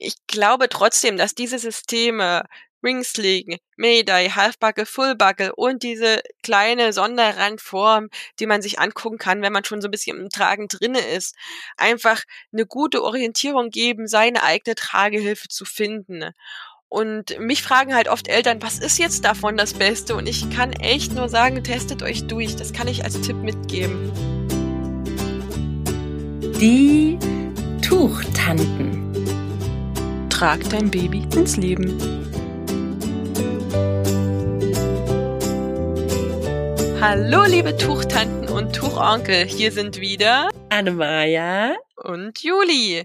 ich glaube trotzdem, dass diese Systeme Ringsling, Mayday, Halfbuckle, Fullbuckle und diese kleine Sonderrandform, die man sich angucken kann, wenn man schon so ein bisschen im Tragen drinne ist, einfach eine gute Orientierung geben, seine eigene Tragehilfe zu finden. Und mich fragen halt oft Eltern, was ist jetzt davon das Beste? Und ich kann echt nur sagen, testet euch durch. Das kann ich als Tipp mitgeben. Die Tuchtanten. Trag dein Baby ins Leben. Hallo, liebe Tuchtanten und Tuchonkel. Hier sind wieder Annemaja und Juli.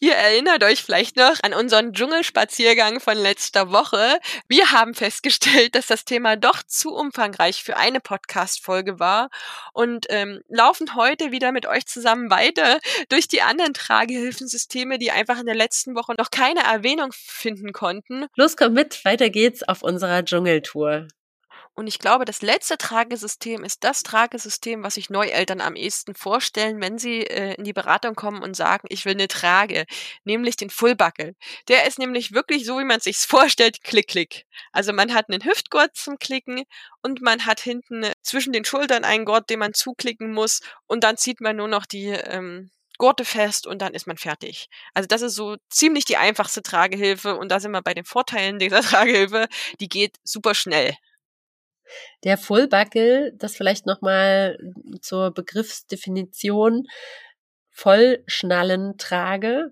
Ihr erinnert euch vielleicht noch an unseren Dschungelspaziergang von letzter Woche. Wir haben festgestellt, dass das Thema doch zu umfangreich für eine Podcast-Folge war und ähm, laufen heute wieder mit euch zusammen weiter durch die anderen Tragehilfensysteme, die einfach in der letzten Woche noch keine Erwähnung finden konnten. Los, komm mit, weiter geht's auf unserer Dschungeltour. Und ich glaube, das letzte Tragesystem ist das Tragesystem, was sich Neueltern am ehesten vorstellen, wenn sie äh, in die Beratung kommen und sagen, ich will eine Trage, nämlich den Fullbuckle. Der ist nämlich wirklich so, wie man sich vorstellt, klick, klick. Also man hat einen Hüftgurt zum Klicken und man hat hinten zwischen den Schultern einen Gurt, den man zuklicken muss und dann zieht man nur noch die ähm, Gurte fest und dann ist man fertig. Also das ist so ziemlich die einfachste Tragehilfe und da sind wir bei den Vorteilen dieser Tragehilfe. Die geht super schnell. Der Fullbuckle, das vielleicht nochmal zur Begriffsdefinition, Vollschnallen trage.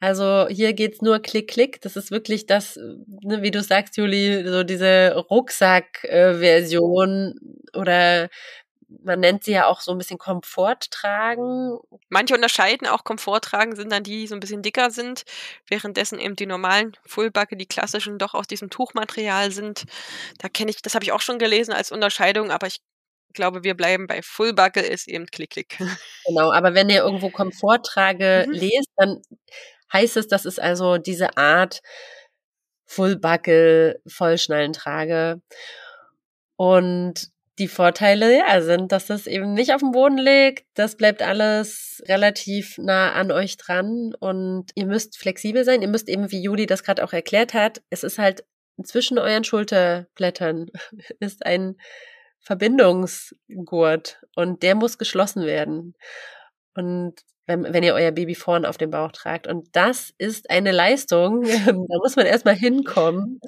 Also hier geht's nur Klick, Klick. Das ist wirklich das, ne, wie du sagst, Juli, so diese Rucksack-Version oder man nennt sie ja auch so ein bisschen Komfort tragen. Manche unterscheiden auch Komfort tragen, sind dann die, die so ein bisschen dicker sind, währenddessen eben die normalen Fullbacke, die klassischen, doch aus diesem Tuchmaterial sind. Da kenne ich, das habe ich auch schon gelesen als Unterscheidung, aber ich glaube, wir bleiben bei Fullbacke ist eben Klick-Klick. Genau, aber wenn ihr irgendwo Komforttrage mhm. lest, dann heißt es, das ist also diese Art Fullbacke, Vollschnallentrage. Und die Vorteile ja, sind, dass es eben nicht auf dem Boden liegt. Das bleibt alles relativ nah an euch dran und ihr müsst flexibel sein. Ihr müsst eben, wie Juli das gerade auch erklärt hat, es ist halt zwischen euren Schulterblättern ist ein Verbindungsgurt und der muss geschlossen werden. Und wenn, wenn ihr euer Baby vorn auf dem Bauch tragt. Und das ist eine Leistung, da muss man erstmal hinkommen,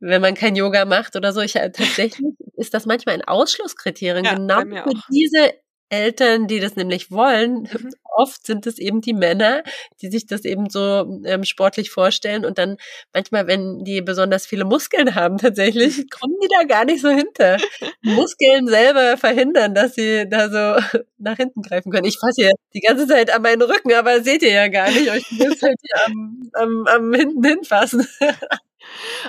wenn man kein Yoga macht oder so. Ich äh, tatsächlich ist das manchmal ein Ausschlusskriterium, ja, genau für diese Eltern, die das nämlich wollen, mhm. oft sind es eben die Männer, die sich das eben so ähm, sportlich vorstellen und dann manchmal, wenn die besonders viele Muskeln haben, tatsächlich kommen die da gar nicht so hinter. Muskeln selber verhindern, dass sie da so nach hinten greifen können. Ich fasse hier die ganze Zeit an meinen Rücken, aber seht ihr ja gar nicht. Euch muss halt hier am, am, am hinten hinfassen.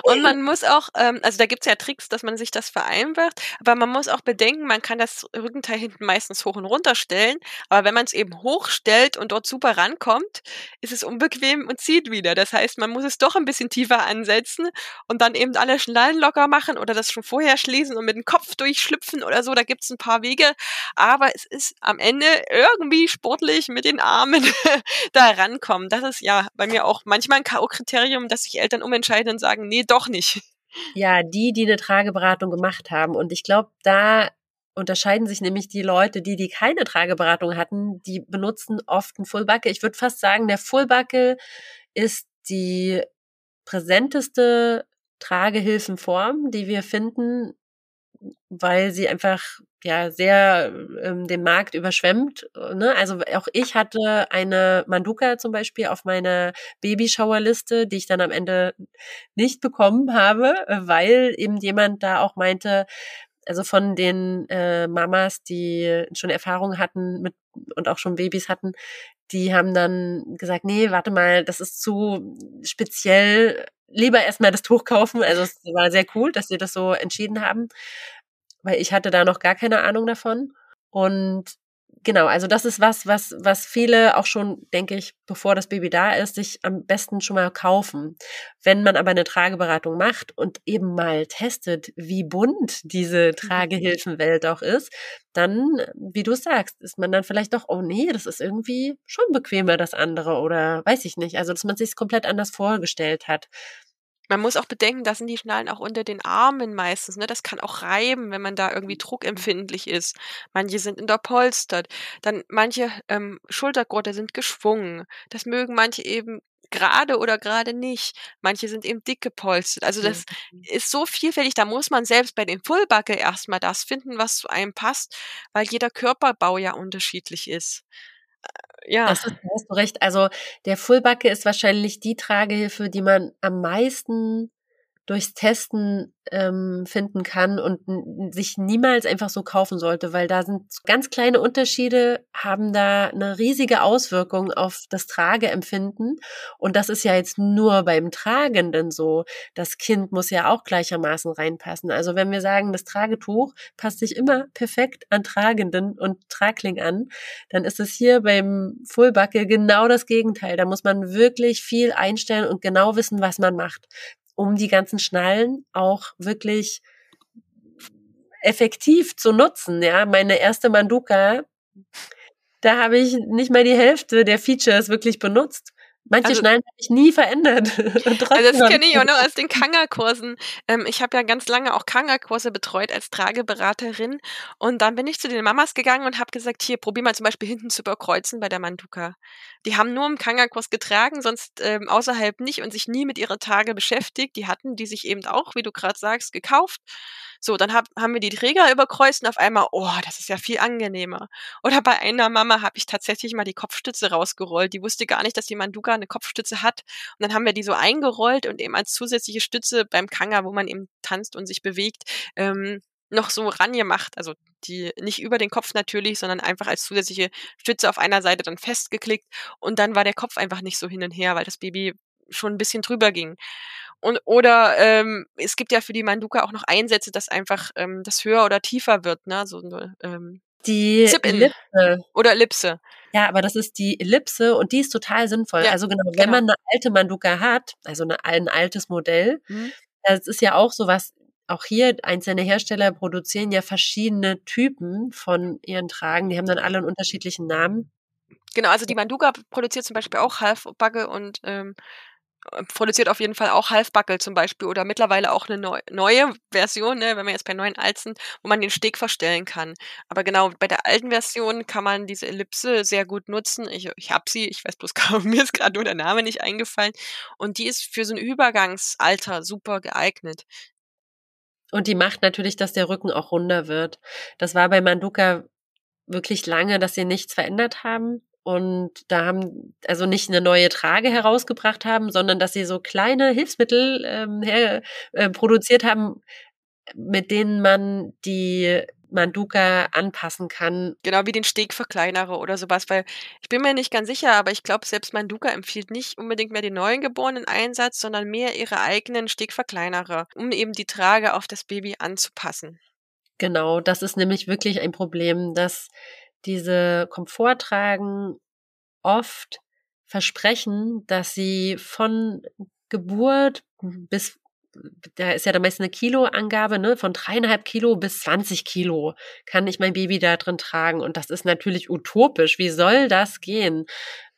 Und man muss auch, ähm, also da gibt's ja Tricks, dass man sich das vereinfacht, aber man muss auch bedenken, man kann das Rückenteil hinten meistens hoch und runter stellen, aber wenn man es eben hochstellt und dort super rankommt, ist es unbequem und zieht wieder. Das heißt, man muss es doch ein bisschen tiefer ansetzen und dann eben alle Schnallen locker machen oder das schon vorher schließen und mit dem Kopf durchschlüpfen oder so. Da gibt's ein paar Wege, aber es ist am Ende irgendwie sportlich mit den Armen da rankommen. Das ist ja bei mir auch manchmal ein K.O.-Kriterium, dass sich Eltern umentscheiden und sagen, nee, doch nicht. Ja, die, die eine Trageberatung gemacht haben. Und ich glaube, da unterscheiden sich nämlich die Leute, die, die keine Trageberatung hatten, die benutzen oft einen Fullbuckle. Ich würde fast sagen, der Fullbuckle ist die präsenteste Tragehilfenform, die wir finden, weil sie einfach ja sehr ähm, den Markt überschwemmt. Ne? Also auch ich hatte eine Manduka zum Beispiel auf meiner Babyschauerliste, die ich dann am Ende nicht bekommen habe, weil eben jemand da auch meinte, also von den äh, Mamas, die schon Erfahrung hatten mit und auch schon Babys hatten, die haben dann gesagt, nee, warte mal, das ist zu speziell, lieber erstmal das Tuch kaufen. Also es war sehr cool, dass sie das so entschieden haben weil ich hatte da noch gar keine Ahnung davon. Und Genau, also das ist was, was, was viele auch schon, denke ich, bevor das Baby da ist, sich am besten schon mal kaufen. Wenn man aber eine Trageberatung macht und eben mal testet, wie bunt diese mhm. Tragehilfenwelt auch ist, dann, wie du sagst, ist man dann vielleicht doch, oh nee, das ist irgendwie schon bequemer, das andere oder weiß ich nicht. Also, dass man sich komplett anders vorgestellt hat. Man muss auch bedenken, da sind die Schnallen auch unter den Armen meistens. Ne? Das kann auch reiben, wenn man da irgendwie druckempfindlich ist. Manche sind unterpolstert. Dann manche ähm, Schultergurte sind geschwungen. Das mögen manche eben gerade oder gerade nicht. Manche sind eben dick gepolstert. Also das mhm. ist so vielfältig. Da muss man selbst bei den Fullbacke erstmal das finden, was zu einem passt, weil jeder Körperbau ja unterschiedlich ist ja. Das ist, hast du recht. Also der Fullbacke ist wahrscheinlich die Tragehilfe, die man am meisten durchs Testen ähm, finden kann und sich niemals einfach so kaufen sollte, weil da sind ganz kleine Unterschiede, haben da eine riesige Auswirkung auf das Trageempfinden. Und das ist ja jetzt nur beim Tragenden so. Das Kind muss ja auch gleichermaßen reinpassen. Also wenn wir sagen, das Tragetuch passt sich immer perfekt an Tragenden und Tragling an, dann ist es hier beim Fullbacke genau das Gegenteil. Da muss man wirklich viel einstellen und genau wissen, was man macht um die ganzen Schnallen auch wirklich effektiv zu nutzen. Ja, meine erste Manduka, da habe ich nicht mal die Hälfte der Features wirklich benutzt. Manche also, Schnallen habe ich nie verändert. also das kenne ich auch noch aus den Kanga-Kursen. Ähm, ich habe ja ganz lange auch Kanga-Kurse betreut als Trageberaterin. Und dann bin ich zu den Mamas gegangen und habe gesagt, hier, probier mal zum Beispiel hinten zu überkreuzen bei der Manduka. Die haben nur im Kanga-Kurs getragen, sonst ähm, außerhalb nicht und sich nie mit ihrer Tage beschäftigt. Die hatten die sich eben auch, wie du gerade sagst, gekauft. So, dann hab, haben wir die Träger überkreuzt und auf einmal, oh, das ist ja viel angenehmer. Oder bei einer Mama habe ich tatsächlich mal die Kopfstütze rausgerollt. Die wusste gar nicht, dass die Manduka eine Kopfstütze hat. Und dann haben wir die so eingerollt und eben als zusätzliche Stütze beim Kanga, wo man eben tanzt und sich bewegt, ähm, noch so rangemacht. Also die nicht über den Kopf natürlich, sondern einfach als zusätzliche Stütze auf einer Seite dann festgeklickt. Und dann war der Kopf einfach nicht so hin und her, weil das Baby schon ein bisschen drüber ging. Und, oder ähm, es gibt ja für die Manduka auch noch Einsätze, dass einfach ähm, das höher oder tiefer wird, ne? So ähm, die Ellipse. Oder Ellipse. Ja, aber das ist die Ellipse und die ist total sinnvoll. Ja, also genau, wenn genau. man eine alte Manduka hat, also eine, ein altes Modell, mhm. das ist ja auch sowas, auch hier einzelne Hersteller produzieren ja verschiedene Typen von ihren Tragen. Die haben dann alle einen unterschiedlichen Namen. Genau, also die Manduka produziert zum Beispiel auch Halfbacke und ähm, produziert auf jeden Fall auch Halfbackel zum Beispiel oder mittlerweile auch eine neu, neue Version, ne, wenn wir jetzt bei neuen sind, wo man den Steg verstellen kann. Aber genau, bei der alten Version kann man diese Ellipse sehr gut nutzen. Ich, ich habe sie, ich weiß bloß kaum, mir ist gerade nur der Name nicht eingefallen. Und die ist für so ein Übergangsalter super geeignet. Und die macht natürlich, dass der Rücken auch runder wird. Das war bei Manduka wirklich lange, dass sie nichts verändert haben und da haben also nicht eine neue Trage herausgebracht haben, sondern dass sie so kleine Hilfsmittel ähm, her, äh, produziert haben, mit denen man die Manduka anpassen kann. Genau wie den Stegverkleinerer oder sowas, weil ich bin mir nicht ganz sicher, aber ich glaube, selbst Manduka empfiehlt nicht unbedingt mehr den neuen geborenen Einsatz, sondern mehr ihre eigenen Stegverkleinerer, um eben die Trage auf das Baby anzupassen. Genau, das ist nämlich wirklich ein Problem, dass diese Komforttragen oft versprechen, dass sie von Geburt bis da ist ja dann meist eine Kiloangabe, ne, von dreieinhalb Kilo bis 20 Kilo kann ich mein Baby da drin tragen. Und das ist natürlich utopisch. Wie soll das gehen?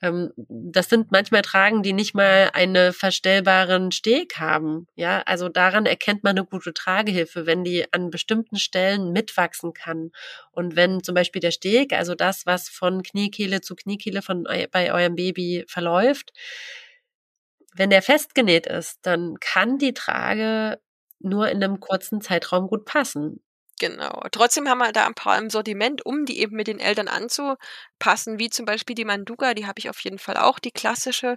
Ähm, das sind manchmal Tragen, die nicht mal einen verstellbaren Steg haben. Ja, also daran erkennt man eine gute Tragehilfe, wenn die an bestimmten Stellen mitwachsen kann. Und wenn zum Beispiel der Steg, also das, was von Kniekehle zu Kniekehle von, bei eurem Baby verläuft, wenn der festgenäht ist, dann kann die Trage nur in einem kurzen Zeitraum gut passen. Genau. Trotzdem haben wir da ein paar im Sortiment, um die eben mit den Eltern anzupassen, wie zum Beispiel die Manduka, die habe ich auf jeden Fall auch, die klassische.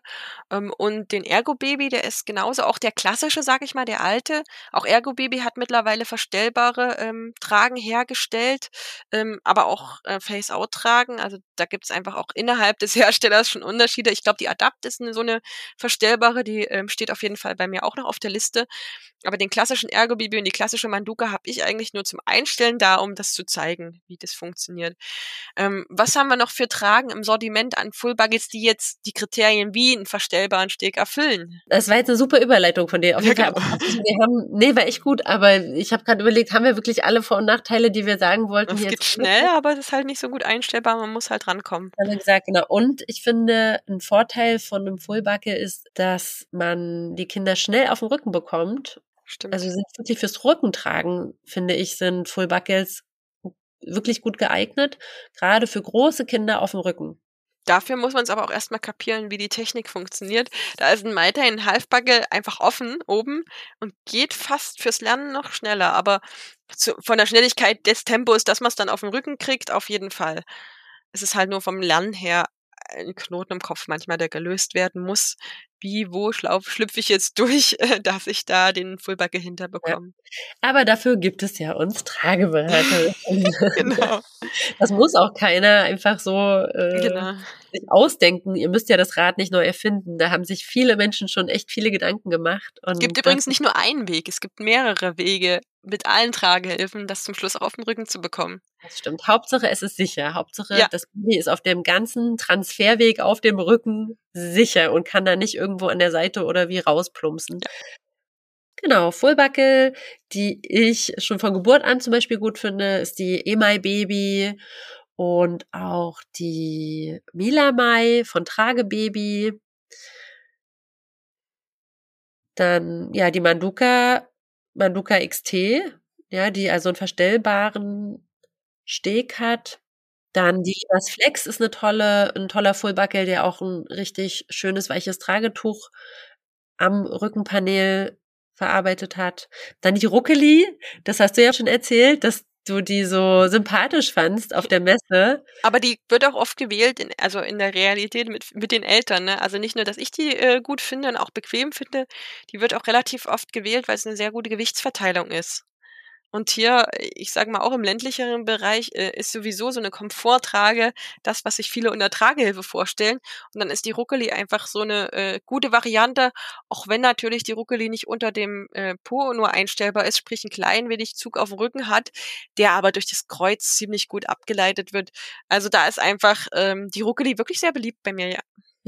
Ähm, und den Ergo Baby, der ist genauso auch der klassische, sag ich mal, der alte. Auch Ergo Baby hat mittlerweile verstellbare ähm, Tragen hergestellt, ähm, aber auch äh, Face-Out-Tragen. Also da gibt es einfach auch innerhalb des Herstellers schon Unterschiede. Ich glaube, die Adapt ist eine, so eine verstellbare, die ähm, steht auf jeden Fall bei mir auch noch auf der Liste. Aber den klassischen Ergo Baby und die klassische Manduka habe ich eigentlich nur zum Einstellen da, um das zu zeigen, wie das funktioniert. Ähm, was haben wir noch für Tragen im Sortiment an Full Buckets, die jetzt die Kriterien wie einen verstellbaren Steg erfüllen? Das war jetzt eine super Überleitung von dir. Auf jeden Fall. Genau. Wir haben, nee, war echt gut, aber ich habe gerade überlegt, haben wir wirklich alle Vor- und Nachteile, die wir sagen wollten? Es geht schnell, aber es ist halt nicht so gut einstellbar, man muss halt rankommen. Haben wir gesagt, genau. Und ich finde, ein Vorteil von einem Full Bucket ist, dass man die Kinder schnell auf den Rücken bekommt Stimmt. Also sind wirklich fürs Rückentragen, finde ich, sind Full Buckles wirklich gut geeignet, gerade für große Kinder auf dem Rücken. Dafür muss man es aber auch erstmal kapieren, wie die Technik funktioniert. Da ist ein Maiter in Halfbuckle einfach offen oben und geht fast fürs Lernen noch schneller. Aber zu, von der Schnelligkeit des Tempos, dass man es dann auf den Rücken kriegt, auf jeden Fall. Es ist halt nur vom Lernen her ein Knoten im Kopf manchmal, der gelöst werden muss. Wie, wo schlüpfe ich jetzt durch, dass ich da den Fullbacke hinterbekomme? Ja. Aber dafür gibt es ja uns Trageberater. genau. Das muss auch keiner einfach so äh, genau. sich ausdenken. Ihr müsst ja das Rad nicht neu erfinden. Da haben sich viele Menschen schon echt viele Gedanken gemacht. es gibt übrigens nicht nur einen Weg, es gibt mehrere Wege, mit allen Tragehilfen das zum Schluss auch auf den Rücken zu bekommen. Das stimmt. Hauptsache, es ist sicher. Hauptsache, ja. das Baby ist auf dem ganzen Transferweg auf dem Rücken sicher und kann da nicht irgendwo an der Seite oder wie rausplumpsen. Ja. Genau, Fullbuckle, die ich schon von Geburt an zum Beispiel gut finde, ist die Emai Baby und auch die Mila Mai von Tragebaby. Dann, ja, die Manduka Manuka XT, ja, die also einen verstellbaren Steg hat. Dann die Livas Flex ist eine tolle, ein toller Fullbuckle, der auch ein richtig schönes weiches Tragetuch am Rückenpanel verarbeitet hat. Dann die Ruckeli, das hast du ja schon erzählt, dass du die so sympathisch fandst auf der Messe. Aber die wird auch oft gewählt, in, also in der Realität mit, mit den Eltern. Ne? Also nicht nur, dass ich die äh, gut finde und auch bequem finde, die wird auch relativ oft gewählt, weil es eine sehr gute Gewichtsverteilung ist. Und hier, ich sage mal, auch im ländlicheren Bereich äh, ist sowieso so eine Komforttrage das, was sich viele unter Tragehilfe vorstellen. Und dann ist die Ruckeli einfach so eine äh, gute Variante, auch wenn natürlich die Ruckeli nicht unter dem äh, Po nur einstellbar ist, sprich ein klein wenig Zug auf dem Rücken hat, der aber durch das Kreuz ziemlich gut abgeleitet wird. Also da ist einfach ähm, die Ruckeli wirklich sehr beliebt bei mir, ja.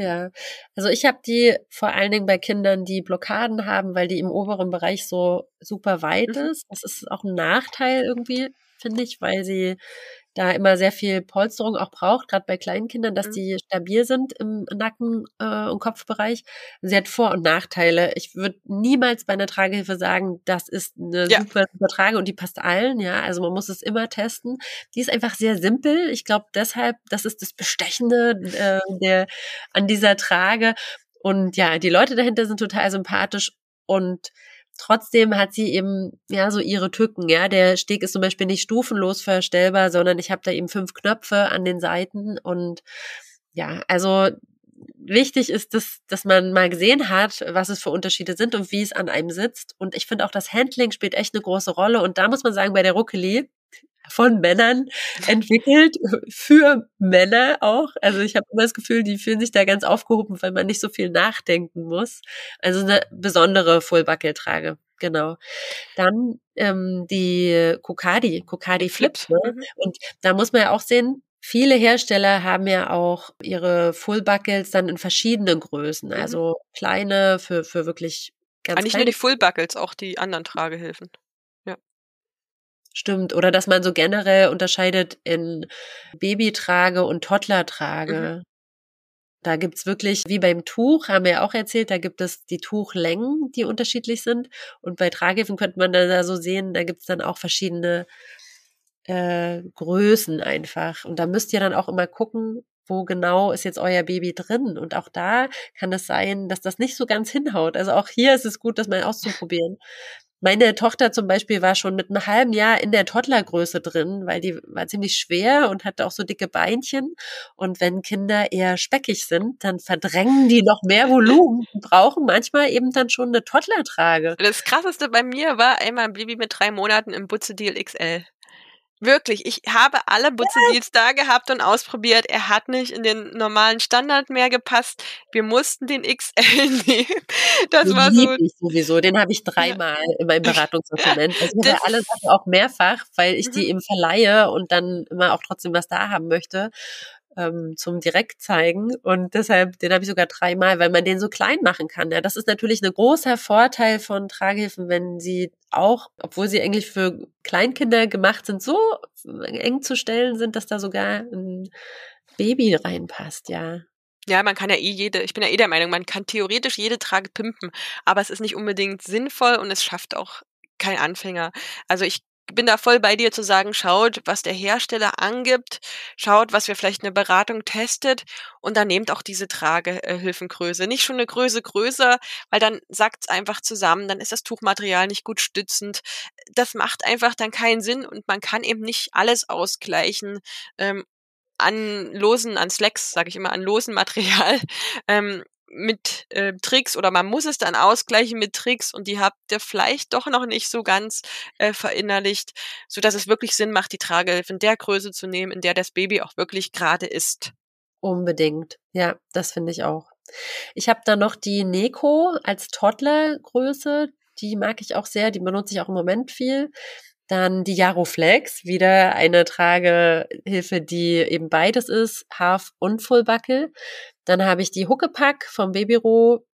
Ja, also ich habe die vor allen Dingen bei Kindern, die Blockaden haben, weil die im oberen Bereich so super weit mhm. ist. Das ist auch ein Nachteil irgendwie, finde ich, weil sie da immer sehr viel Polsterung auch braucht, gerade bei kleinen Kindern, dass mhm. die stabil sind im Nacken- äh, und Kopfbereich. Sie hat Vor- und Nachteile. Ich würde niemals bei einer Tragehilfe sagen, das ist eine ja. super, super Trage und die passt allen. Ja, also man muss es immer testen. Die ist einfach sehr simpel. Ich glaube deshalb, das ist das Bestechende äh, der, an dieser Trage. Und ja, die Leute dahinter sind total sympathisch und Trotzdem hat sie eben ja so ihre Tücken. Ja, der Steg ist zum Beispiel nicht stufenlos verstellbar, sondern ich habe da eben fünf Knöpfe an den Seiten und ja, also wichtig ist, dass, dass man mal gesehen hat, was es für Unterschiede sind und wie es an einem sitzt. Und ich finde auch, das Handling spielt echt eine große Rolle. Und da muss man sagen, bei der Ruckeli, von Männern entwickelt, für Männer auch. Also ich habe immer das Gefühl, die fühlen sich da ganz aufgehoben, weil man nicht so viel nachdenken muss. Also eine besondere Fullbuckle-Trage. Genau. Dann ähm, die Kokadi, Kokadi Flip. Ne? Mhm. Und da muss man ja auch sehen, Viele Hersteller haben ja auch ihre Fullbuckles dann in verschiedenen Größen. Mhm. Also kleine für, für wirklich ganz Eigentlich nur die Fullbuckles, auch die anderen Tragehilfen. Stimmt. Oder dass man so generell unterscheidet in Babytrage und Toddlertrage. Mhm. Da gibt's wirklich, wie beim Tuch, haben wir ja auch erzählt, da gibt es die Tuchlängen, die unterschiedlich sind. Und bei Tragehilfen könnte man dann da so sehen, da gibt's dann auch verschiedene äh, Größen einfach. Und da müsst ihr dann auch immer gucken, wo genau ist jetzt euer Baby drin. Und auch da kann es sein, dass das nicht so ganz hinhaut. Also auch hier ist es gut, das mal auszuprobieren. Meine Tochter zum Beispiel war schon mit einem halben Jahr in der Toddlergröße drin, weil die war ziemlich schwer und hatte auch so dicke Beinchen. Und wenn Kinder eher speckig sind, dann verdrängen die noch mehr Volumen und brauchen manchmal eben dann schon eine Toddlertrage. Das krasseste bei mir war einmal ein Baby mit drei Monaten im Butze Deal XL. Wirklich, ich habe alle Butze-Deals da gehabt und ausprobiert. Er hat nicht in den normalen Standard mehr gepasst. Wir mussten den XL nehmen. Das Den war so. ich sowieso. Den habe ich dreimal in meinem Beratungssortiment. Also ich habe Das- alle Sachen auch mehrfach, weil ich die Mhm. eben verleihe und dann immer auch trotzdem was da haben möchte ähm, zum direkt zeigen. Und deshalb, den habe ich sogar dreimal, weil man den so klein machen kann. Ja, das ist natürlich ein großer Vorteil von Tragehilfen, wenn sie auch, obwohl sie eigentlich für Kleinkinder gemacht sind, so eng zu stellen sind, dass da sogar ein Baby reinpasst, ja. Ja, man kann ja eh jede, ich bin ja eh der Meinung, man kann theoretisch jede Trage pimpen, aber es ist nicht unbedingt sinnvoll und es schafft auch kein Anfänger. Also ich bin da voll bei dir zu sagen, schaut, was der Hersteller angibt, schaut, was wir vielleicht eine Beratung testet und dann nehmt auch diese Tragehilfengröße. Nicht schon eine Größe größer, weil dann sackt's einfach zusammen, dann ist das Tuchmaterial nicht gut stützend. Das macht einfach dann keinen Sinn und man kann eben nicht alles ausgleichen. Ähm, an losen, an Slacks, sage ich immer, an losen Material ähm, mit äh, Tricks oder man muss es dann ausgleichen mit Tricks und die habt ihr vielleicht doch noch nicht so ganz äh, verinnerlicht, so dass es wirklich Sinn macht, die Tragehilfe in der Größe zu nehmen, in der das Baby auch wirklich gerade ist. Unbedingt. Ja, das finde ich auch. Ich habe da noch die Neko als Toddler-Größe. Die mag ich auch sehr. Die benutze ich auch im Moment viel. Dann die Jaroflex, wieder eine Tragehilfe, die eben beides ist, Half und Fullbuckle. Dann habe ich die Huckepack vom Babyro.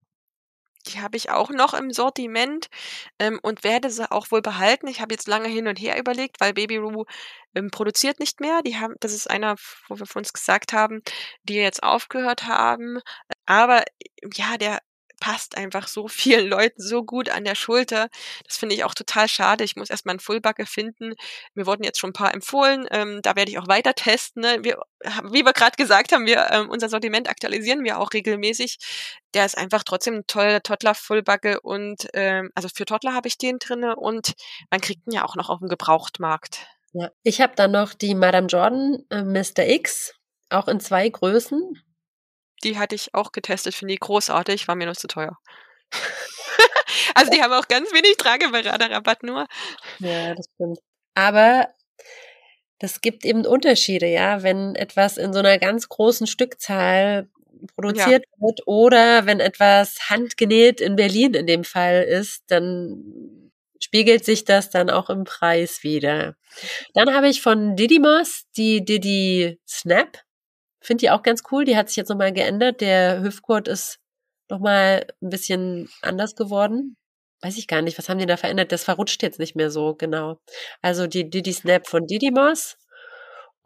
Die habe ich auch noch im Sortiment ähm, und werde sie auch wohl behalten. Ich habe jetzt lange hin und her überlegt, weil Baby Roo ähm, produziert nicht mehr. Die haben, das ist einer, wo wir von uns gesagt haben, die jetzt aufgehört haben. Aber ja, der passt einfach so vielen Leuten so gut an der Schulter. Das finde ich auch total schade. Ich muss erstmal einen Fullbacke finden. Mir wurden jetzt schon ein paar empfohlen. Ähm, da werde ich auch weiter testen. Ne? Wir, wie wir gerade gesagt haben, wir ähm, unser Sortiment aktualisieren wir auch regelmäßig. Der ist einfach trotzdem ein toller Toddler Fullbacke und ähm, also für Toddler habe ich den drinne und man kriegt ihn ja auch noch auf dem Gebrauchtmarkt. Ja. Ich habe dann noch die Madame Jordan äh, Mr. X, auch in zwei Größen. Die hatte ich auch getestet, finde ich großartig, war mir noch zu teuer. also die haben auch ganz wenig Trageberaterrabatt nur. Ja, das stimmt. Aber das gibt eben Unterschiede, ja, wenn etwas in so einer ganz großen Stückzahl produziert ja. wird oder wenn etwas handgenäht in Berlin in dem Fall ist, dann spiegelt sich das dann auch im Preis wieder. Dann habe ich von Didymos die Didi Snap. Finde die auch ganz cool. Die hat sich jetzt nochmal geändert. Der Hüftgurt ist nochmal ein bisschen anders geworden. Weiß ich gar nicht, was haben die da verändert? Das verrutscht jetzt nicht mehr so genau. Also die Didi Snap von Didymos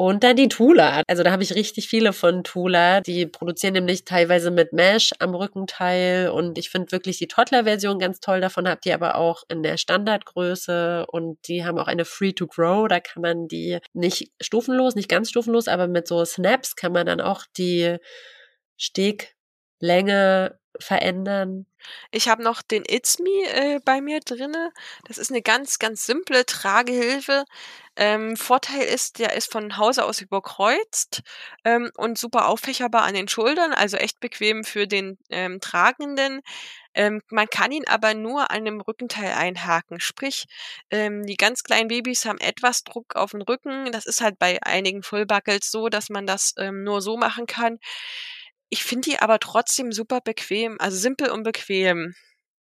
und dann die Tula. Also da habe ich richtig viele von Tula. Die produzieren nämlich teilweise mit Mesh am Rückenteil und ich finde wirklich die Toddler-Version ganz toll. Davon habt ihr aber auch in der Standardgröße und die haben auch eine Free-to-Grow. Da kann man die nicht stufenlos, nicht ganz stufenlos, aber mit so Snaps kann man dann auch die Steglänge verändern. Ich habe noch den It's Me äh, bei mir drinne. Das ist eine ganz, ganz simple Tragehilfe. Ähm, Vorteil ist, der ist von Hause aus überkreuzt ähm, und super auffächerbar an den Schultern, also echt bequem für den ähm, Tragenden. Ähm, man kann ihn aber nur an dem Rückenteil einhaken. Sprich, ähm, die ganz kleinen Babys haben etwas Druck auf den Rücken. Das ist halt bei einigen Fullbuckles so, dass man das ähm, nur so machen kann. Ich finde die aber trotzdem super bequem, also simpel und bequem.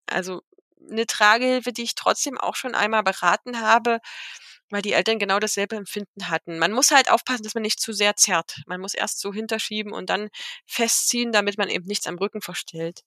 Also eine Tragehilfe, die ich trotzdem auch schon einmal beraten habe, weil die Eltern genau dasselbe Empfinden hatten. Man muss halt aufpassen, dass man nicht zu sehr zerrt. Man muss erst so hinterschieben und dann festziehen, damit man eben nichts am Rücken verstellt.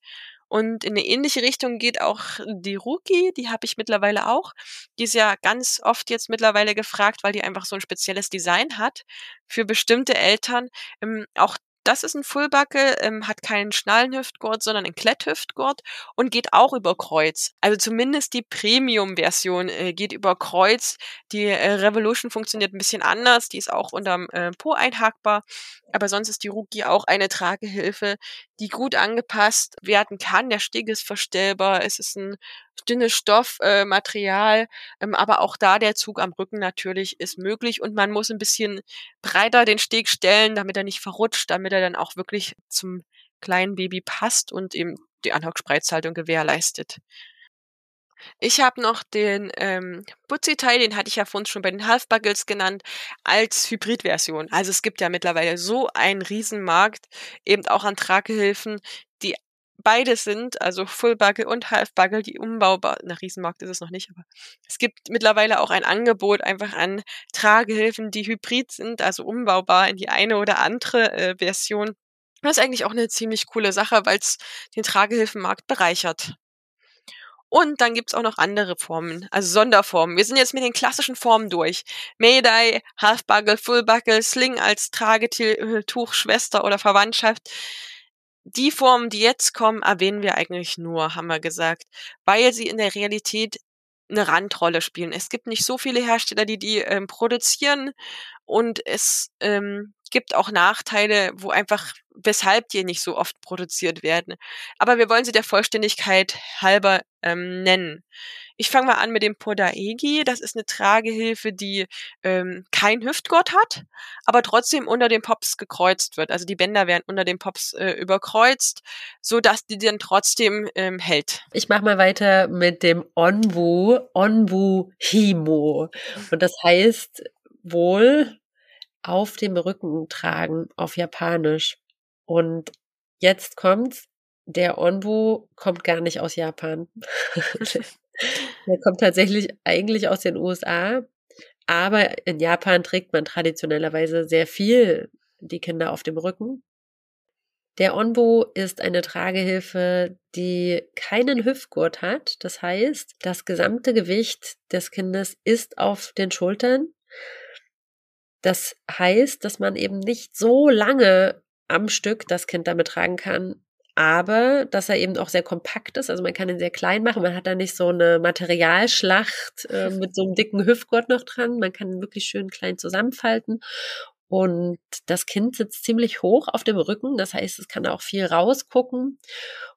Und in eine ähnliche Richtung geht auch die Rookie, die habe ich mittlerweile auch. Die ist ja ganz oft jetzt mittlerweile gefragt, weil die einfach so ein spezielles Design hat für bestimmte Eltern. Ähm, auch das ist ein Fullbuckle, ähm, hat keinen Schnallenhüftgurt, sondern einen Kletthüftgurt und geht auch über Kreuz. Also zumindest die Premium-Version äh, geht über Kreuz. Die äh, Revolution funktioniert ein bisschen anders, die ist auch unterm äh, Po einhackbar. Aber sonst ist die Rookie auch eine Tragehilfe, die gut angepasst werden kann. Der Steg ist verstellbar, es ist ein dünnes Stoffmaterial, äh, ähm, aber auch da der Zug am Rücken natürlich ist möglich und man muss ein bisschen breiter den Steg stellen, damit er nicht verrutscht, damit er dann auch wirklich zum kleinen Baby passt und eben die Anhockspreizhaltung gewährleistet. Ich habe noch den ähm, Butzi-Teil, den hatte ich ja vorhin schon bei den Half-Buggles genannt, als Hybrid-Version. Also es gibt ja mittlerweile so einen Riesenmarkt, eben auch an Tragehilfen, die beide sind, also Full-Buckle und Half-Buckle, die umbaubar, na Riesenmarkt ist es noch nicht, aber es gibt mittlerweile auch ein Angebot einfach an Tragehilfen, die hybrid sind, also umbaubar in die eine oder andere äh, Version. Das ist eigentlich auch eine ziemlich coole Sache, weil es den Tragehilfenmarkt bereichert. Und dann gibt's auch noch andere Formen, also Sonderformen. Wir sind jetzt mit den klassischen Formen durch. Mayday, Halfbuckle, Fullbuckle, Sling als Tragetuch, Schwester oder Verwandtschaft. Die Formen, die jetzt kommen, erwähnen wir eigentlich nur, haben wir gesagt, weil sie in der Realität eine Randrolle spielen. Es gibt nicht so viele Hersteller, die die ähm, produzieren und es ähm, gibt auch Nachteile, wo einfach, weshalb die nicht so oft produziert werden. Aber wir wollen sie der Vollständigkeit halber ähm, nennen. Ich fange mal an mit dem Podaegi. Das ist eine Tragehilfe, die ähm, kein Hüftgurt hat, aber trotzdem unter den Pops gekreuzt wird. Also die Bänder werden unter den Pops äh, überkreuzt, so dass die dann trotzdem ähm, hält. Ich mache mal weiter mit dem Onbu, Onbu Himo. Und das heißt wohl auf dem Rücken tragen auf Japanisch. Und jetzt kommt's, der Onbu kommt gar nicht aus Japan. der kommt tatsächlich eigentlich aus den USA. Aber in Japan trägt man traditionellerweise sehr viel die Kinder auf dem Rücken. Der Onbo ist eine Tragehilfe, die keinen Hüftgurt hat. Das heißt, das gesamte Gewicht des Kindes ist auf den Schultern. Das heißt, dass man eben nicht so lange am Stück das Kind damit tragen kann, aber dass er eben auch sehr kompakt ist. Also man kann ihn sehr klein machen. Man hat da nicht so eine Materialschlacht äh, mit so einem dicken Hüftgurt noch dran. Man kann ihn wirklich schön klein zusammenfalten. Und das Kind sitzt ziemlich hoch auf dem Rücken. Das heißt, es kann auch viel rausgucken.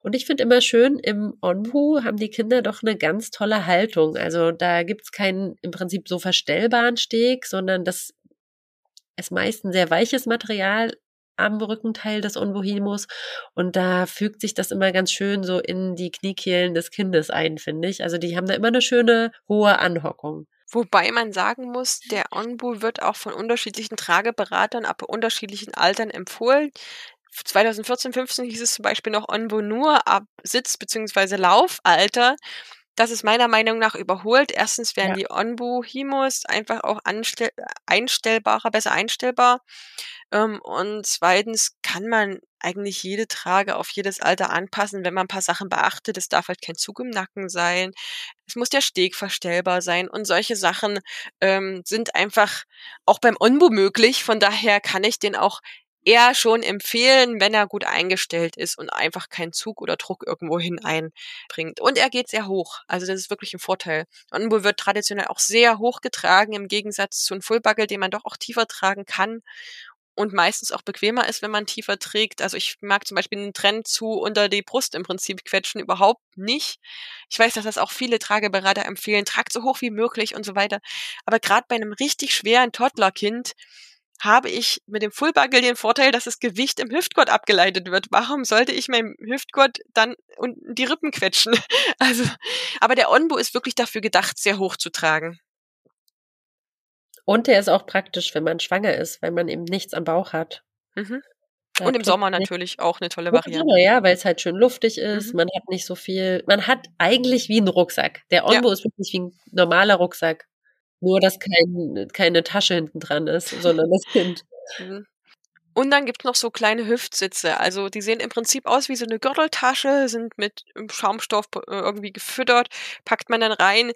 Und ich finde immer schön, im Onbu haben die Kinder doch eine ganz tolle Haltung. Also da gibt's keinen im Prinzip so verstellbaren Steg, sondern das ist meist ein sehr weiches Material am Rückenteil des Onbohimus und da fügt sich das immer ganz schön so in die Kniekehlen des Kindes ein, finde ich. Also die haben da immer eine schöne hohe Anhockung. Wobei man sagen muss, der Onbu wird auch von unterschiedlichen Trageberatern ab unterschiedlichen Altern empfohlen. 2014, 15 hieß es zum Beispiel noch Onbu nur ab Sitz- bzw. Laufalter. Das ist meiner Meinung nach überholt. Erstens werden ja. die Onbu-Himos einfach auch einstellbarer, besser einstellbar. Ähm, und zweitens kann man eigentlich jede Trage auf jedes Alter anpassen, wenn man ein paar Sachen beachtet. Es darf halt kein Zug im Nacken sein. Es muss der Steg verstellbar sein. Und solche Sachen ähm, sind einfach auch beim Onbu möglich. Von daher kann ich den auch eher schon empfehlen, wenn er gut eingestellt ist und einfach keinen Zug oder Druck irgendwo hin einbringt. Und er geht sehr hoch. Also das ist wirklich ein Vorteil. Onbu wird traditionell auch sehr hoch getragen im Gegensatz zu einem Fullbuckle, den man doch auch tiefer tragen kann und meistens auch bequemer ist, wenn man tiefer trägt. Also ich mag zum Beispiel einen Trend zu unter die Brust im Prinzip quetschen überhaupt nicht. Ich weiß, dass das auch viele Trageberater empfehlen, tragt so hoch wie möglich und so weiter. Aber gerade bei einem richtig schweren Toddlerkind habe ich mit dem Fullbuckle den Vorteil, dass das Gewicht im Hüftgurt abgeleitet wird. Warum sollte ich meinem Hüftgurt dann unten die Rippen quetschen? Also, aber der Onbo ist wirklich dafür gedacht, sehr hoch zu tragen. Und der ist auch praktisch, wenn man schwanger ist, weil man eben nichts am Bauch hat. Mhm. Und im Sommer natürlich auch eine tolle Variante. Sommer, ja, weil es halt schön luftig ist. Mhm. Man hat nicht so viel. Man hat eigentlich wie einen Rucksack. Der Onbo ja. ist wirklich wie ein normaler Rucksack. Nur, dass kein, keine Tasche hinten dran ist, sondern das Kind. Mhm. Und dann gibt's noch so kleine Hüftsitze. Also die sehen im Prinzip aus wie so eine Gürteltasche, sind mit Schaumstoff äh, irgendwie gefüttert, packt man dann rein.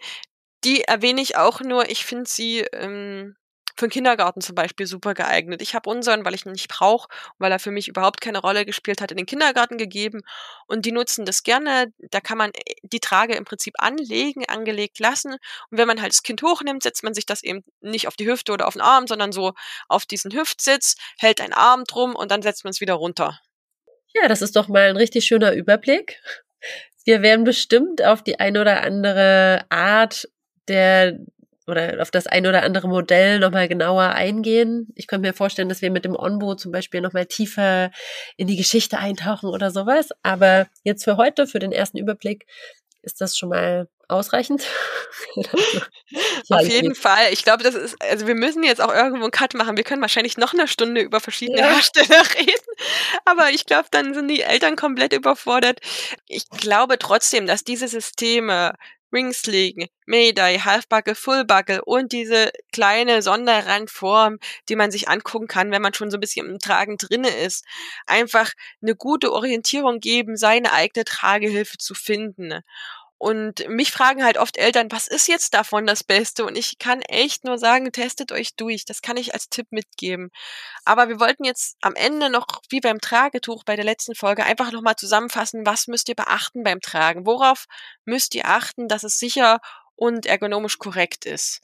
Die erwähne ich auch nur. Ich finde sie ähm, für den Kindergarten zum Beispiel super geeignet. Ich habe unseren, weil ich ihn nicht brauche, weil er für mich überhaupt keine Rolle gespielt hat, in den Kindergarten gegeben. Und die nutzen das gerne. Da kann man äh, die Trage im Prinzip anlegen, angelegt lassen. Und wenn man halt das Kind hochnimmt, setzt man sich das eben nicht auf die Hüfte oder auf den Arm, sondern so auf diesen Hüftsitz, hält einen Arm drum und dann setzt man es wieder runter. Ja, das ist doch mal ein richtig schöner Überblick. Wir werden bestimmt auf die eine oder andere Art der oder auf das ein oder andere Modell nochmal genauer eingehen. Ich könnte mir vorstellen, dass wir mit dem Onbo zum Beispiel nochmal tiefer in die Geschichte eintauchen oder sowas. Aber jetzt für heute, für den ersten Überblick, Ist das schon mal ausreichend? Auf jeden Fall. Ich glaube, das ist, also wir müssen jetzt auch irgendwo einen Cut machen. Wir können wahrscheinlich noch eine Stunde über verschiedene ja. Hersteller reden. Aber ich glaube, dann sind die Eltern komplett überfordert. Ich glaube trotzdem, dass diese Systeme, Ringsling, Mayday, Halfbuckle, Fullbuckle und diese kleine Sonderrandform, die man sich angucken kann, wenn man schon so ein bisschen im Tragen drinne ist, einfach eine gute Orientierung geben, seine eigene Tragehilfe zu finden. Und mich fragen halt oft Eltern, was ist jetzt davon das Beste? Und ich kann echt nur sagen, testet euch durch. Das kann ich als Tipp mitgeben. Aber wir wollten jetzt am Ende noch, wie beim Tragetuch bei der letzten Folge, einfach nochmal zusammenfassen, was müsst ihr beachten beim Tragen? Worauf müsst ihr achten, dass es sicher und ergonomisch korrekt ist?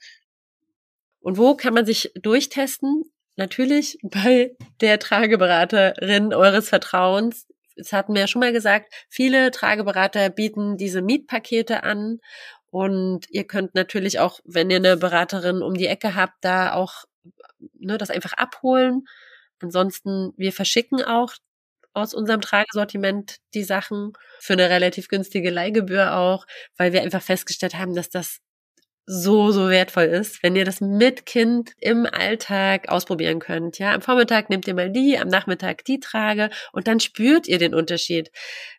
Und wo kann man sich durchtesten? Natürlich bei der Trageberaterin eures Vertrauens das hatten wir ja schon mal gesagt, viele Trageberater bieten diese Mietpakete an. Und ihr könnt natürlich auch, wenn ihr eine Beraterin um die Ecke habt, da auch ne, das einfach abholen. Ansonsten, wir verschicken auch aus unserem Tragesortiment die Sachen für eine relativ günstige Leihgebühr auch, weil wir einfach festgestellt haben, dass das so, so wertvoll ist, wenn ihr das mit Kind im Alltag ausprobieren könnt. Ja, am Vormittag nehmt ihr mal die, am Nachmittag die Trage und dann spürt ihr den Unterschied.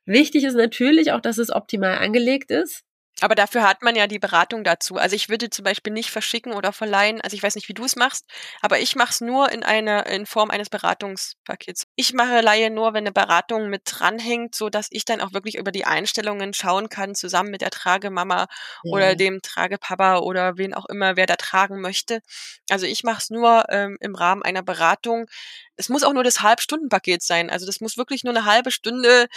Wichtig ist natürlich auch, dass es optimal angelegt ist. Aber dafür hat man ja die Beratung dazu. Also ich würde zum Beispiel nicht verschicken oder verleihen. Also ich weiß nicht, wie du es machst, aber ich mache es nur in einer in Form eines Beratungspakets. Ich mache Laie nur, wenn eine Beratung mit dranhängt, so dass ich dann auch wirklich über die Einstellungen schauen kann, zusammen mit der Tragemama ja. oder dem Tragepapa oder wen auch immer, wer da tragen möchte. Also ich mache es nur ähm, im Rahmen einer Beratung. Es muss auch nur das Halbstundenpaket sein. Also das muss wirklich nur eine halbe Stunde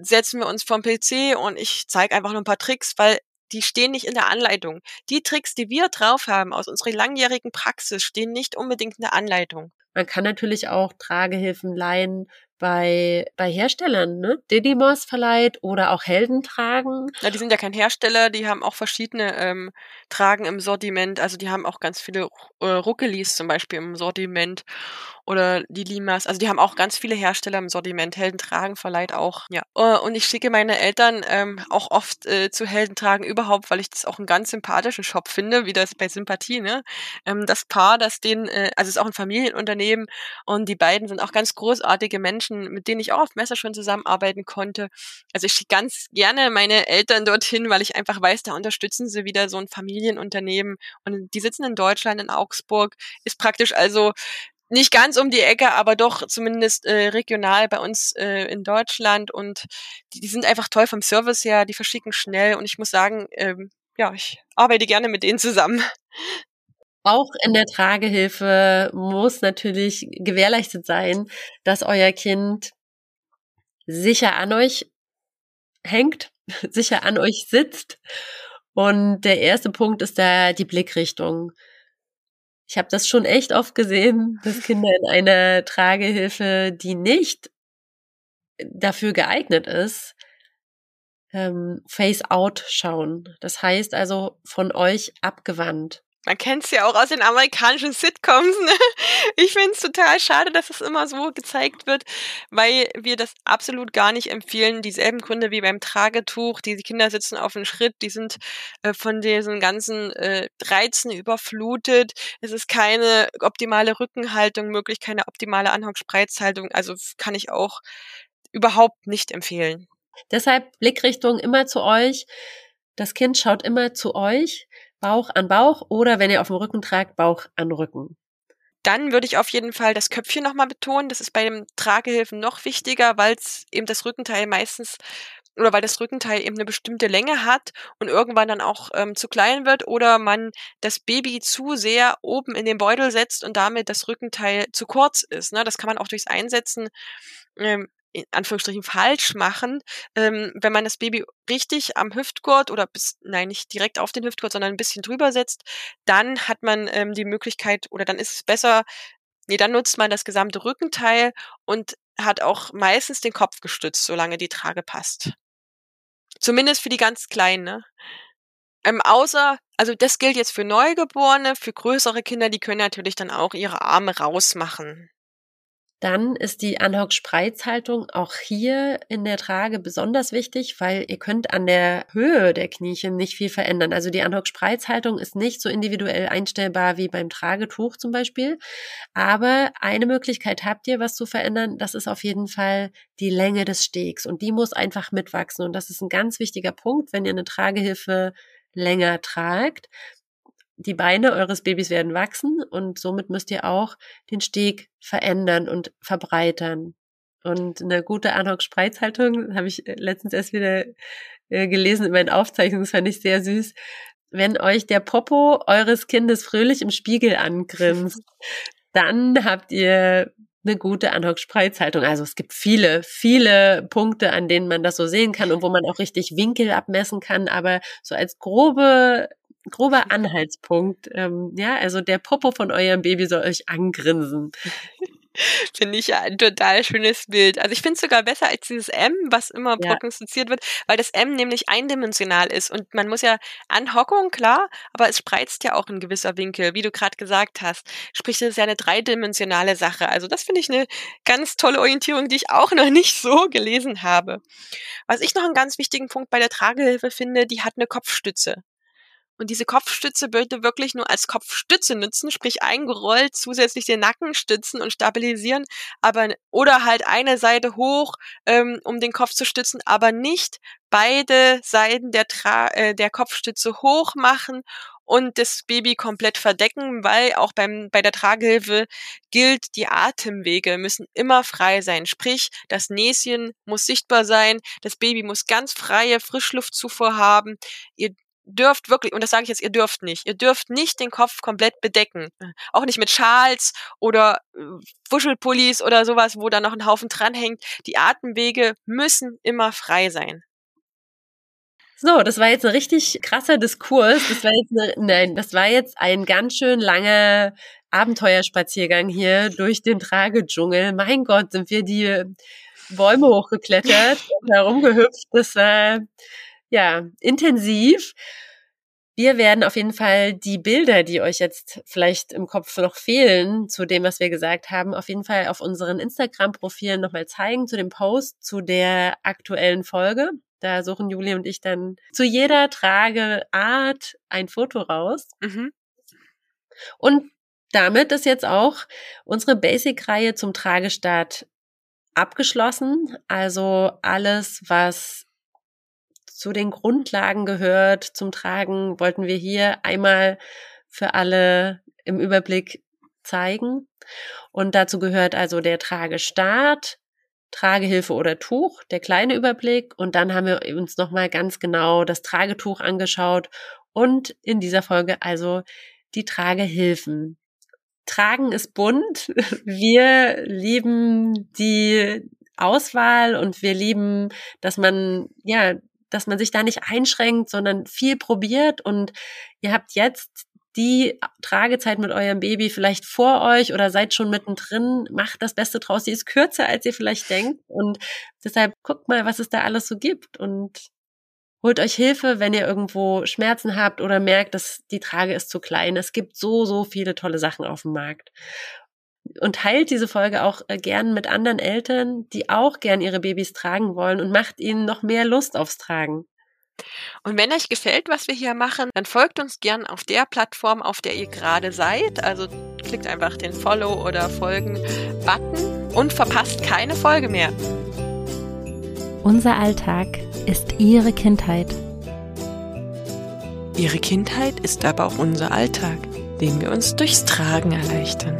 setzen wir uns vom PC und ich zeige einfach nur ein paar Tricks, weil die stehen nicht in der Anleitung. Die Tricks, die wir drauf haben aus unserer langjährigen Praxis, stehen nicht unbedingt in der Anleitung. Man kann natürlich auch Tragehilfen leihen bei, bei Herstellern, ne? Didymos verleiht oder auch Helden tragen. Ja, die sind ja kein Hersteller, die haben auch verschiedene ähm, Tragen im Sortiment. Also die haben auch ganz viele äh, Ruckelis zum Beispiel im Sortiment oder die Limas. Also die haben auch ganz viele Hersteller im Sortiment. Heldentragen verleiht auch. Ja. Äh, und ich schicke meine Eltern ähm, auch oft äh, zu Heldentragen überhaupt, weil ich das auch einen ganz sympathischen Shop finde, wie das bei Sympathie, ne? Ähm, das Paar, das den, äh, also es ist auch ein Familienunternehmen und die beiden sind auch ganz großartige Menschen, mit denen ich auch auf Messer schon zusammenarbeiten konnte. Also ich schicke ganz gerne meine Eltern dorthin, weil ich einfach weiß, da unterstützen sie wieder so ein Familienunternehmen und die sitzen in Deutschland, in Augsburg, ist praktisch also nicht ganz um die Ecke, aber doch zumindest äh, regional bei uns äh, in Deutschland und die, die sind einfach toll vom Service her, die verschicken schnell und ich muss sagen, ähm, ja, ich arbeite gerne mit denen zusammen. Auch in der Tragehilfe muss natürlich gewährleistet sein, dass euer Kind sicher an euch hängt, sicher an euch sitzt. Und der erste Punkt ist da die Blickrichtung. Ich habe das schon echt oft gesehen, dass Kinder in einer Tragehilfe, die nicht dafür geeignet ist, ähm, face out schauen. Das heißt also von euch abgewandt. Man kennt es ja auch aus den amerikanischen Sitcoms. Ne? Ich finde es total schade, dass es immer so gezeigt wird, weil wir das absolut gar nicht empfehlen. Dieselben Gründe wie beim Tragetuch. Die Kinder sitzen auf dem Schritt, die sind äh, von diesen ganzen äh, Reizen überflutet. Es ist keine optimale Rückenhaltung möglich, keine optimale Anhockspreizhaltung. Also kann ich auch überhaupt nicht empfehlen. Deshalb Blickrichtung immer zu euch. Das Kind schaut immer zu euch Bauch an Bauch oder wenn ihr auf dem Rücken tragt, Bauch an Rücken. Dann würde ich auf jeden Fall das Köpfchen nochmal betonen. Das ist bei dem Tragehilfen noch wichtiger, weil es eben das Rückenteil meistens oder weil das Rückenteil eben eine bestimmte Länge hat und irgendwann dann auch ähm, zu klein wird oder man das Baby zu sehr oben in den Beutel setzt und damit das Rückenteil zu kurz ist. Ne? Das kann man auch durchs Einsetzen ähm, in Anführungsstrichen falsch machen, ähm, wenn man das Baby richtig am Hüftgurt oder bis, nein, nicht direkt auf den Hüftgurt, sondern ein bisschen drüber setzt, dann hat man ähm, die Möglichkeit oder dann ist es besser, nee, dann nutzt man das gesamte Rückenteil und hat auch meistens den Kopf gestützt, solange die Trage passt. Zumindest für die ganz Kleinen, ne? Ähm, außer, also das gilt jetzt für Neugeborene, für größere Kinder, die können natürlich dann auch ihre Arme rausmachen. Dann ist die Anhock-Spreizhaltung auch hier in der Trage besonders wichtig, weil ihr könnt an der Höhe der Kniechen nicht viel verändern. Also die Anhock-Spreizhaltung ist nicht so individuell einstellbar wie beim Tragetuch zum Beispiel. Aber eine Möglichkeit habt ihr, was zu verändern. Das ist auf jeden Fall die Länge des Stegs und die muss einfach mitwachsen. Und das ist ein ganz wichtiger Punkt, wenn ihr eine Tragehilfe länger tragt, die Beine eures Babys werden wachsen und somit müsst ihr auch den Steg verändern und verbreitern. Und eine gute Anhock-Spreizhaltung habe ich äh, letztens erst wieder äh, gelesen in meinen Aufzeichnungen, das fand ich sehr süß. Wenn euch der Popo eures Kindes fröhlich im Spiegel angrinst, dann habt ihr eine gute Anhock-Spreizhaltung. Also es gibt viele, viele Punkte, an denen man das so sehen kann und wo man auch richtig Winkel abmessen kann. Aber so als grobe grober Anhaltspunkt. Ähm, ja, also der Popo von eurem Baby soll euch angrinsen. Finde ich ja ein total schönes Bild. Also ich finde es sogar besser als dieses M, was immer ja. prognostiziert wird, weil das M nämlich eindimensional ist und man muss ja Anhockung, klar, aber es spreizt ja auch ein gewisser Winkel, wie du gerade gesagt hast. Sprich, das ist ja eine dreidimensionale Sache. Also das finde ich eine ganz tolle Orientierung, die ich auch noch nicht so gelesen habe. Was ich noch einen ganz wichtigen Punkt bei der Tragehilfe finde, die hat eine Kopfstütze. Und diese Kopfstütze bitte wirklich nur als Kopfstütze nutzen, sprich eingerollt, zusätzlich den Nacken stützen und stabilisieren, aber oder halt eine Seite hoch, ähm, um den Kopf zu stützen, aber nicht beide Seiten der, Tra äh, der Kopfstütze hoch machen und das Baby komplett verdecken, weil auch beim, bei der Tragehilfe gilt, die Atemwege müssen immer frei sein. Sprich, das Näschen muss sichtbar sein, das Baby muss ganz freie Frischluftzufuhr haben. Ihr dürft wirklich, und das sage ich jetzt, ihr dürft nicht, ihr dürft nicht den Kopf komplett bedecken. Auch nicht mit Schals oder äh, Wuschelpullis oder sowas, wo da noch ein Haufen dranhängt. Die Atemwege müssen immer frei sein. So, das war jetzt ein richtig krasser Diskurs. Das war jetzt eine, nein, das war jetzt ein ganz schön langer Abenteuerspaziergang hier durch den Tragedschungel. Mein Gott, sind wir die Bäume hochgeklettert und herumgehüpft. Das war ja, intensiv. Wir werden auf jeden Fall die Bilder, die euch jetzt vielleicht im Kopf noch fehlen, zu dem, was wir gesagt haben, auf jeden Fall auf unseren Instagram-Profilen nochmal zeigen, zu dem Post, zu der aktuellen Folge. Da suchen Julie und ich dann zu jeder Trageart ein Foto raus. Mhm. Und damit ist jetzt auch unsere Basic-Reihe zum Tragestart abgeschlossen. Also alles, was zu den Grundlagen gehört zum Tragen, wollten wir hier einmal für alle im Überblick zeigen. Und dazu gehört also der Tragestart, Tragehilfe oder Tuch, der kleine Überblick. Und dann haben wir uns nochmal ganz genau das Tragetuch angeschaut und in dieser Folge also die Tragehilfen. Tragen ist bunt. Wir lieben die Auswahl und wir lieben, dass man ja dass man sich da nicht einschränkt, sondern viel probiert und ihr habt jetzt die Tragezeit mit eurem Baby vielleicht vor euch oder seid schon mittendrin, macht das Beste draus. Sie ist kürzer, als ihr vielleicht denkt. Und deshalb guckt mal, was es da alles so gibt und holt euch Hilfe, wenn ihr irgendwo Schmerzen habt oder merkt, dass die Trage ist zu klein. Es gibt so, so viele tolle Sachen auf dem Markt und teilt diese Folge auch äh, gern mit anderen Eltern, die auch gern ihre Babys tragen wollen und macht ihnen noch mehr Lust aufs Tragen. Und wenn euch gefällt, was wir hier machen, dann folgt uns gern auf der Plattform, auf der ihr gerade seid. Also klickt einfach den Follow- oder Folgen-Button und verpasst keine Folge mehr. Unser Alltag ist Ihre Kindheit. Ihre Kindheit ist aber auch unser Alltag, den wir uns durchs Tragen erleichtern.